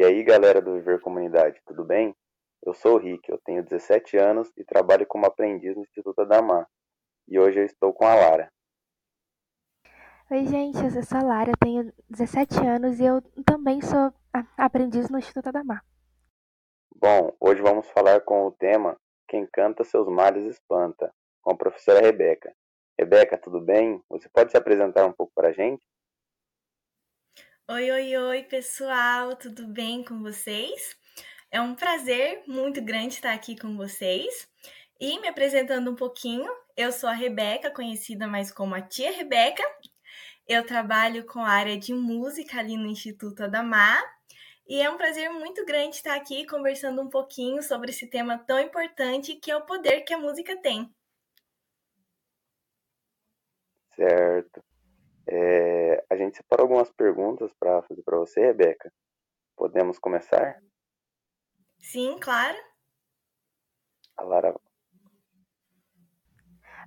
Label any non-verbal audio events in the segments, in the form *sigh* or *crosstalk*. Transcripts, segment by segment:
E aí, galera do Viver Comunidade, tudo bem? Eu sou o Rick, eu tenho 17 anos e trabalho como aprendiz no Instituto Adamar. E hoje eu estou com a Lara. Oi, gente, eu sou a Lara, tenho 17 anos e eu também sou aprendiz no Instituto Adamar. Bom, hoje vamos falar com o tema Quem canta seus males espanta, com a professora Rebeca. Rebeca, tudo bem? Você pode se apresentar um pouco para a gente? Oi, oi, oi, pessoal, tudo bem com vocês? É um prazer muito grande estar aqui com vocês. E me apresentando um pouquinho, eu sou a Rebeca, conhecida mais como a Tia Rebeca. Eu trabalho com a área de música ali no Instituto Adamar. E é um prazer muito grande estar aqui conversando um pouquinho sobre esse tema tão importante que é o poder que a música tem. Certo. É, a gente separou algumas perguntas para fazer para você, Rebeca. Podemos começar? Sim, claro. A Lara.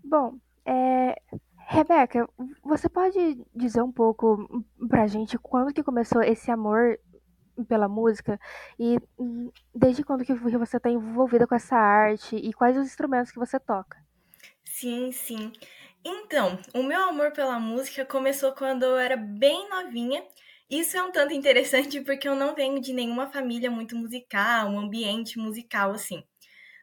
Bom, é, Rebeca, você pode dizer um pouco pra gente quando que começou esse amor pela música e desde quando que você está envolvida com essa arte e quais os instrumentos que você toca? Sim, sim. Então, o meu amor pela música começou quando eu era bem novinha. Isso é um tanto interessante *laughs* porque eu não venho de nenhuma família muito musical, um ambiente musical assim.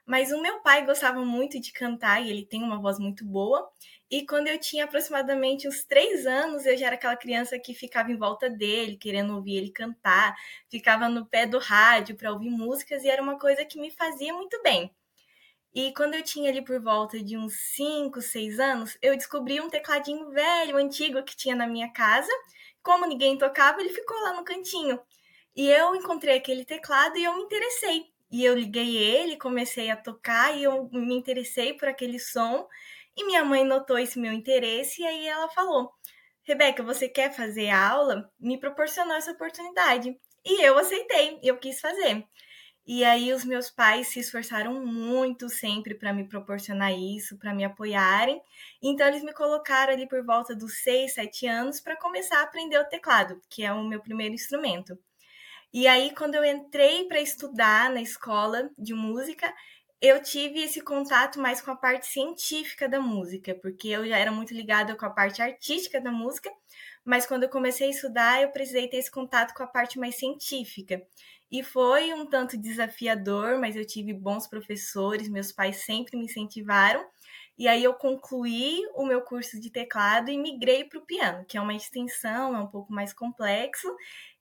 Mas o meu pai gostava muito de cantar e ele tem uma voz muito boa. E quando eu tinha aproximadamente uns três anos, eu já era aquela criança que ficava em volta dele, querendo ouvir ele cantar, ficava no pé do rádio para ouvir músicas e era uma coisa que me fazia muito bem. E quando eu tinha ali por volta de uns 5, 6 anos, eu descobri um tecladinho velho, antigo que tinha na minha casa. Como ninguém tocava, ele ficou lá no cantinho. E eu encontrei aquele teclado e eu me interessei. E eu liguei ele, comecei a tocar e eu me interessei por aquele som. E minha mãe notou esse meu interesse e aí ela falou: Rebeca, você quer fazer aula? Me proporcionou essa oportunidade. E eu aceitei, eu quis fazer. E aí os meus pais se esforçaram muito sempre para me proporcionar isso, para me apoiarem. Então eles me colocaram ali por volta dos 6, 7 anos para começar a aprender o teclado, que é o meu primeiro instrumento. E aí quando eu entrei para estudar na escola de música, eu tive esse contato mais com a parte científica da música, porque eu já era muito ligada com a parte artística da música, mas quando eu comecei a estudar, eu precisei ter esse contato com a parte mais científica. E foi um tanto desafiador, mas eu tive bons professores, meus pais sempre me incentivaram. E aí eu concluí o meu curso de teclado e migrei para o piano, que é uma extensão, é um pouco mais complexo.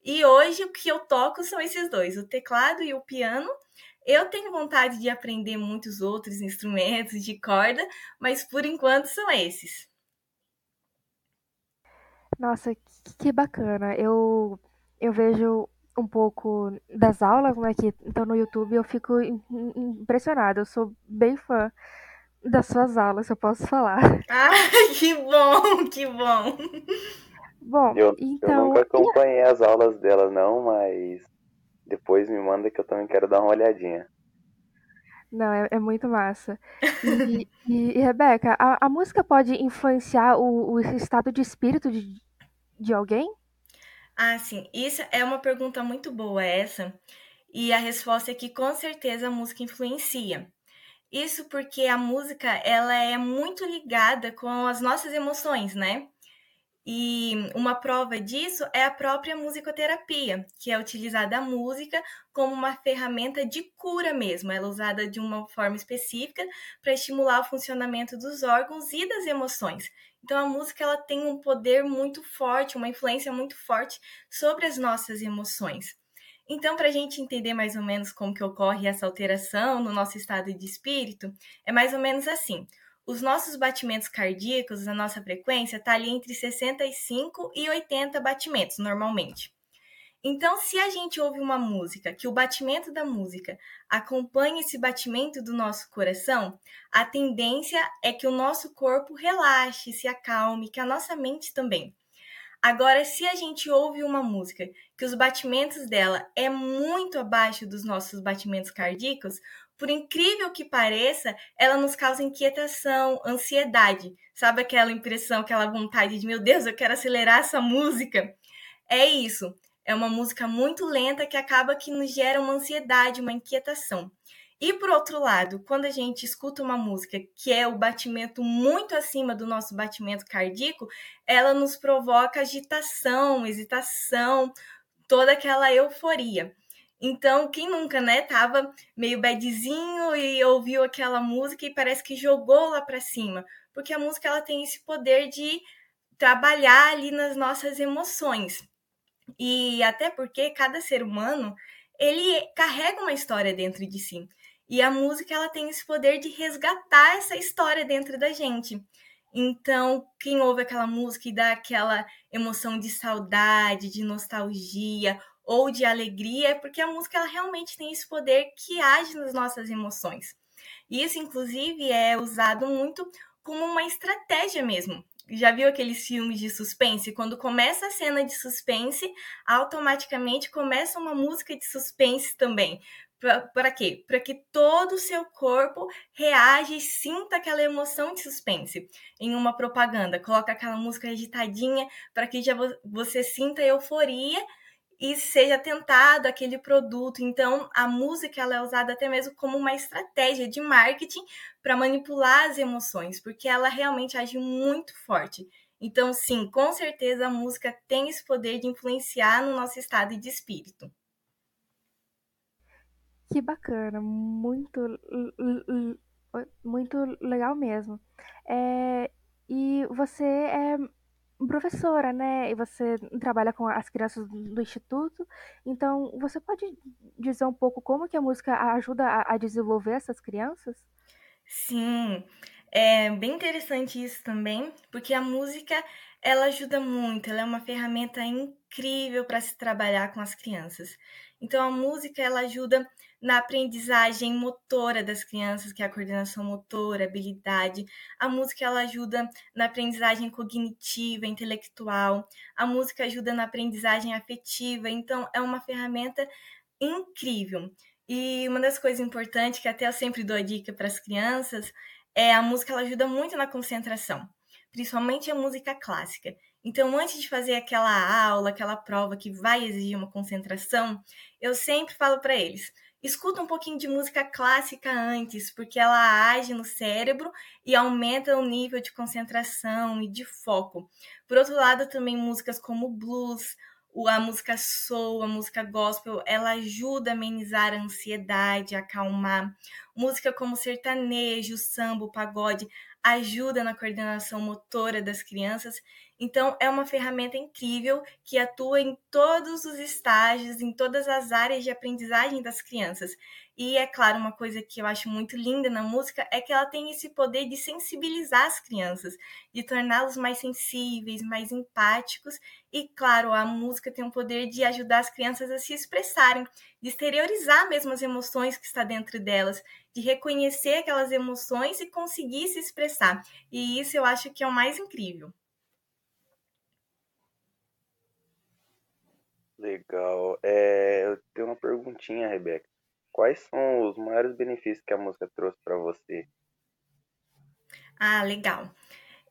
E hoje o que eu toco são esses dois, o teclado e o piano. Eu tenho vontade de aprender muitos outros instrumentos de corda, mas por enquanto são esses. Nossa, que bacana. Eu eu vejo um pouco das aulas, né, que estão no YouTube, eu fico impressionada. Eu sou bem fã das suas aulas, se eu posso falar. *laughs* Ah, que bom, que bom. Bom, eu, então... eu nunca acompanhei as aulas dela, não, mas depois me manda que eu também quero dar uma olhadinha. Não, é, é muito massa. E, e, e Rebeca, a, a, música pode influenciar o, o estado de espírito de, de alguém? Ah, sim. Isso é uma pergunta muito boa essa. E a resposta é que com certeza a música influencia. Isso porque a música ela é muito ligada com as nossas emoções, né? E uma prova disso é a própria musicoterapia, que é utilizada a música como uma ferramenta de cura mesmo. Ela é usada de uma forma específica para estimular o funcionamento dos órgãos e das emoções. Então a música ela tem um poder muito forte, uma influência muito forte sobre as nossas emoções. Então, para a gente entender mais ou menos como que ocorre essa alteração no nosso estado de espírito, é mais ou menos assim. Os nossos batimentos cardíacos, a nossa frequência, está ali entre 65 e 80 batimentos, normalmente. Então, se a gente ouve uma música, que o batimento da música acompanha esse batimento do nosso coração, a tendência é que o nosso corpo relaxe, se acalme, que a nossa mente também. Agora, se a gente ouve uma música que os batimentos dela é muito abaixo dos nossos batimentos cardíacos, por incrível que pareça, ela nos causa inquietação, ansiedade. Sabe aquela impressão, aquela vontade de, meu Deus, eu quero acelerar essa música? É isso É uma música muito lenta que acaba que nos gera uma ansiedade, uma inquietação. E por outro lado, quando a gente escuta uma música que é o batimento muito acima do nosso batimento cardíaco, ela nos provoca agitação, hesitação, toda aquela euforia. Então, quem nunca, né, tava meio badzinho e ouviu aquela música e parece que jogou lá para cima, porque a música ela tem esse poder de trabalhar ali nas nossas emoções. E até porque cada ser humano, ele carrega uma história dentro de si. E a música ela tem esse poder de resgatar essa história dentro da gente. Então, quem ouve aquela música e dá aquela emoção de saudade, de nostalgia ou de alegria, é porque a música ela realmente tem esse poder que age nas nossas emoções. Isso, inclusive, é usado muito como uma estratégia mesmo. Já viu aqueles filmes de suspense? Quando começa a cena de suspense, automaticamente começa uma música de suspense também. Para quê? Para que todo o seu corpo reaja e sinta aquela emoção de suspense. Em uma propaganda, coloca aquela música agitadinha para que já você sinta euforia e seja tentado aquele produto. Então, a música ela é usada até mesmo como uma estratégia de marketing para manipular as emoções, porque ela realmente age muito forte. Então, sim, com certeza a música tem esse poder de influenciar no nosso estado de espírito. Que bacana, muito, muito legal mesmo. É, e você é professora, né? E você trabalha com as crianças do instituto. Então, você pode dizer um pouco como que a música ajuda a, a desenvolver essas crianças? Sim, é bem interessante isso também, porque a música ela ajuda muito, ela é uma ferramenta incrível para se trabalhar com as crianças. Então a música ela ajuda na aprendizagem motora das crianças, que é a coordenação motora, habilidade. A música ela ajuda na aprendizagem cognitiva, intelectual. A música ajuda na aprendizagem afetiva. Então é uma ferramenta incrível. E uma das coisas importantes que até eu sempre dou a dica para as crianças é a música ela ajuda muito na concentração, principalmente a música clássica. Então, antes de fazer aquela aula, aquela prova que vai exigir uma concentração, eu sempre falo para eles: escuta um pouquinho de música clássica antes, porque ela age no cérebro e aumenta o nível de concentração e de foco. Por outro lado, também músicas como blues, a música soul, a música gospel, ela ajuda a amenizar a ansiedade, a acalmar. Música como sertanejo, samba, pagode, ajuda na coordenação motora das crianças então, é uma ferramenta incrível que atua em todos os estágios, em todas as áreas de aprendizagem das crianças. E é claro, uma coisa que eu acho muito linda na música é que ela tem esse poder de sensibilizar as crianças, de torná-los mais sensíveis, mais empáticos. E claro, a música tem o poder de ajudar as crianças a se expressarem, de exteriorizar mesmo as emoções que está dentro delas, de reconhecer aquelas emoções e conseguir se expressar. E isso eu acho que é o mais incrível. Legal. É, eu tenho uma perguntinha, Rebeca. Quais são os maiores benefícios que a música trouxe para você? Ah, legal.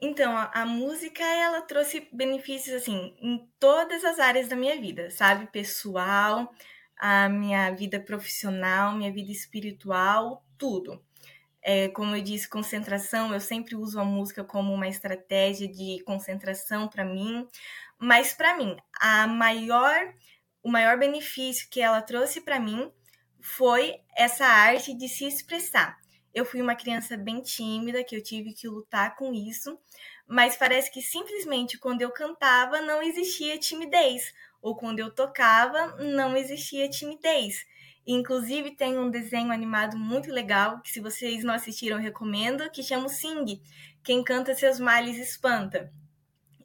Então, a, a, música, ela trouxe benefícios, assim, em todas as áreas da minha vida, sabe? Pessoal, a minha vida profissional, minha vida espiritual, tudo. É, como eu disse, concentração, eu sempre uso a música como uma estratégia de concentração para mim. Mas para mim, a maior o maior benefício que ela trouxe para mim foi essa arte de se expressar. Eu fui uma criança bem tímida, que eu tive que lutar com isso, mas parece que simplesmente quando eu cantava não existia timidez, ou quando eu tocava não existia timidez. Inclusive tem um desenho animado muito legal, que se vocês não assistiram, recomendo, que chama Sing. Quem canta seus males espanta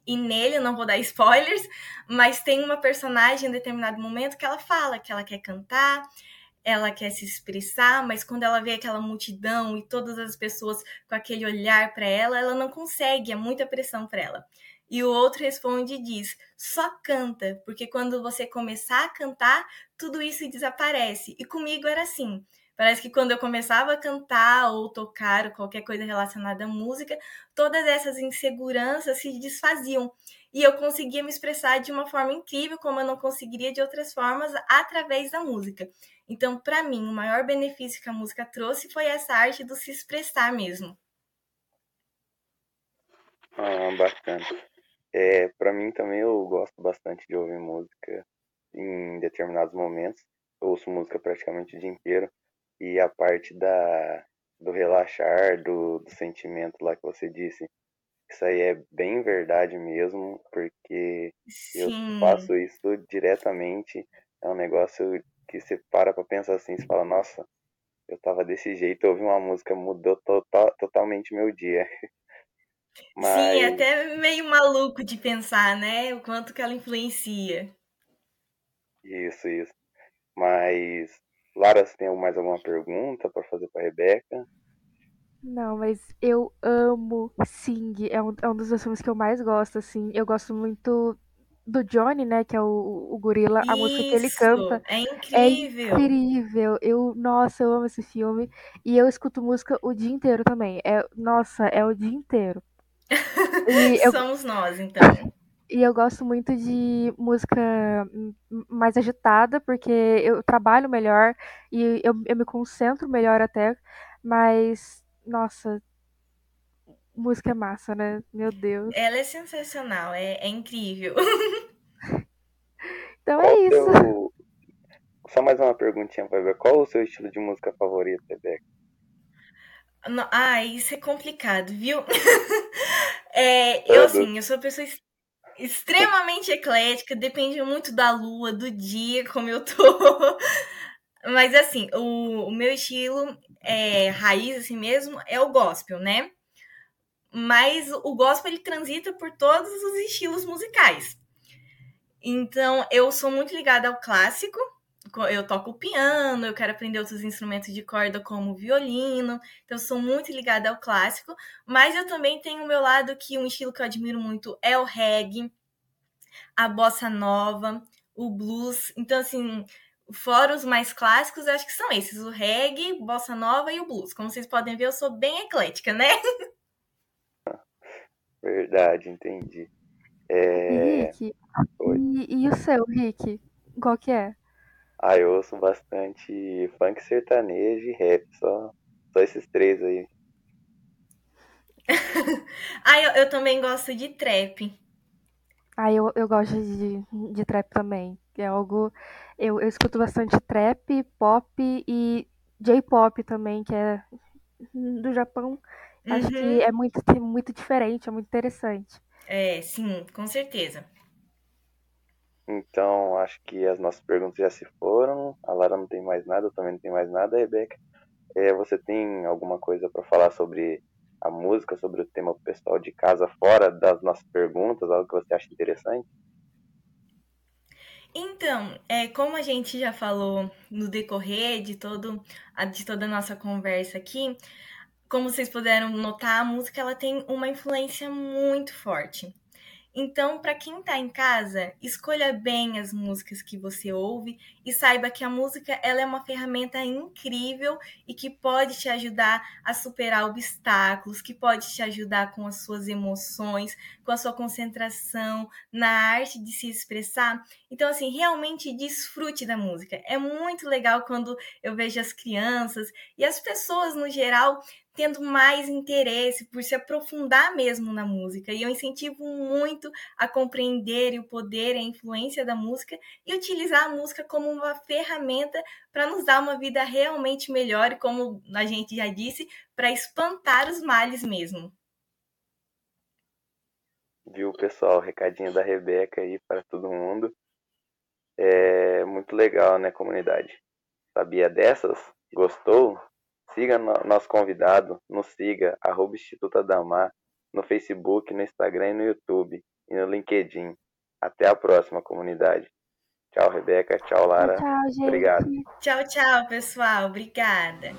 e nele, não vou dar spoilers, mas tem uma personagem em determinado momento que ela fala que ela quer cantar, ela quer se expressar, mas quando ela vê aquela multidão e todas as pessoas com aquele olhar para ela, ela não consegue, é muita pressão para ela. E o outro responde e diz: só canta, porque quando você começar a cantar, tudo isso desaparece. E comigo era assim. Parece que quando eu começava a cantar ou tocar ou qualquer coisa relacionada à música, todas essas inseguranças se desfaziam. E eu conseguia me expressar de uma forma incrível, como eu não conseguiria de outras formas, através da música. Então, para mim, o maior benefício que a música trouxe foi essa arte do se expressar mesmo. Ah, bacana. É, para mim também eu gosto bastante de ouvir música em determinados momentos. Eu ouço música praticamente o dia inteiro e a parte da do relaxar, do, do sentimento lá que você disse, isso aí é bem verdade mesmo, porque Sim. eu faço isso diretamente. É um negócio que você para pra pensar assim, você fala, nossa, eu tava desse jeito, ouvi uma música, mudou total, totalmente meu dia. Mas... *laughs* Sim, é até meio maluco de pensar, né? O quanto que ela influencia. Isso, isso. Mas, Lara, você tem mais alguma pergunta para fazer para Rebeca? Não, mas eu amo Sing. É um, é um dos filmes que eu mais gosto, assim. Eu gosto muito do Johnny, né? Que é o, o gorila. A música que ele canta. É incrível. É incrível. Eu, nossa, eu amo esse filme. E eu escuto música o dia inteiro também. É, nossa, é o dia inteiro. *laughs* eu, Somos nós, então. E eu gosto muito de música mais agitada, porque eu trabalho melhor e eu, eu me concentro melhor até. Mas, nossa, música é massa, né? Meu Deus. Ela é sensacional, é, é incrível. *laughs* então é isso. Teu... *laughs* Só mais uma perguntinha pra ver. Qual o seu estilo de música favorito, Rebeca? Ah, isso é complicado, viu? *laughs* é, eu, assim, eu sou uma pessoa extremamente eclética, depende muito da lua, do dia, como eu tô. *laughs* Mas, assim, o, o meu estilo é, raiz, assim mesmo, é o gospel, né? Mas o gospel, ele transita por todos os estilos musicais. Então, eu sou muito ligada ao clássico, eu toco piano, eu quero aprender outros instrumentos de corda como violino, então sou muito ligada ao clássico, mas eu também tenho o meu lado que um estilo que eu admiro muito é o reggae, a bossa nova, o blues. Então assim, fora os mais clássicos, eu acho que são esses, o reggae, bossa nova e o blues. Como vocês podem ver, eu sou bem eclética, né? *laughs* Verdade, entendi. É... Rick, e, e, o seu, Rick? Qual que é? Ah, eu ouço bastante funk sertanejo e rap, só, só esses três aí. *laughs* ah, eu, eu também gosto de trap. Ah, eu, eu gosto de, de trap também. É algo. Eu, eu escuto bastante trap, pop e J-pop também, que é do Japão. Uhum. Acho que uhum. é muito, muito diferente, é muito interessante. É, sim, com certeza. Então, acho que as nossas perguntas já se foram. A Lara não tem mais nada, eu também não tenho mais nada. Rebeca, é, você tem alguma coisa para falar sobre a música, sobre o tema pessoal de casa, fora das nossas perguntas, algo que você acha interessante? Então, é, como a gente já falou no decorrer de, todo, de toda a nossa conversa aqui, como vocês puderam notar, a música ela tem uma influência muito forte. Então, para quem está em casa, escolha bem as músicas que você ouve e saiba que a música ela é uma ferramenta incrível e que pode te ajudar a superar obstáculos, que pode te ajudar com as suas emoções, com a sua concentração, na arte de se expressar. Então, assim, realmente desfrute da música. É muito legal quando eu vejo as crianças e as pessoas no geral tendo mais interesse por se aprofundar mesmo na música. E eu incentivo muito a compreender o poder e a influência da música e utilizar a música como uma ferramenta para nos dar uma vida realmente melhor e, como a gente já disse, para espantar os males mesmo. Viu, pessoal? Recadinho da Rebeca aí para todo mundo. É muito legal, né, comunidade? Sabia dessas? Gostou? Siga no, nosso convidado, nos siga, arroba Instituto Adamar, no Facebook, no Instagram e no YouTube, e no LinkedIn. Até a próxima, comunidade. Tchau, Rebeca. Tchau, Lara. Tchau, gente. Obrigado. Tchau, tchau, pessoal. Obrigada.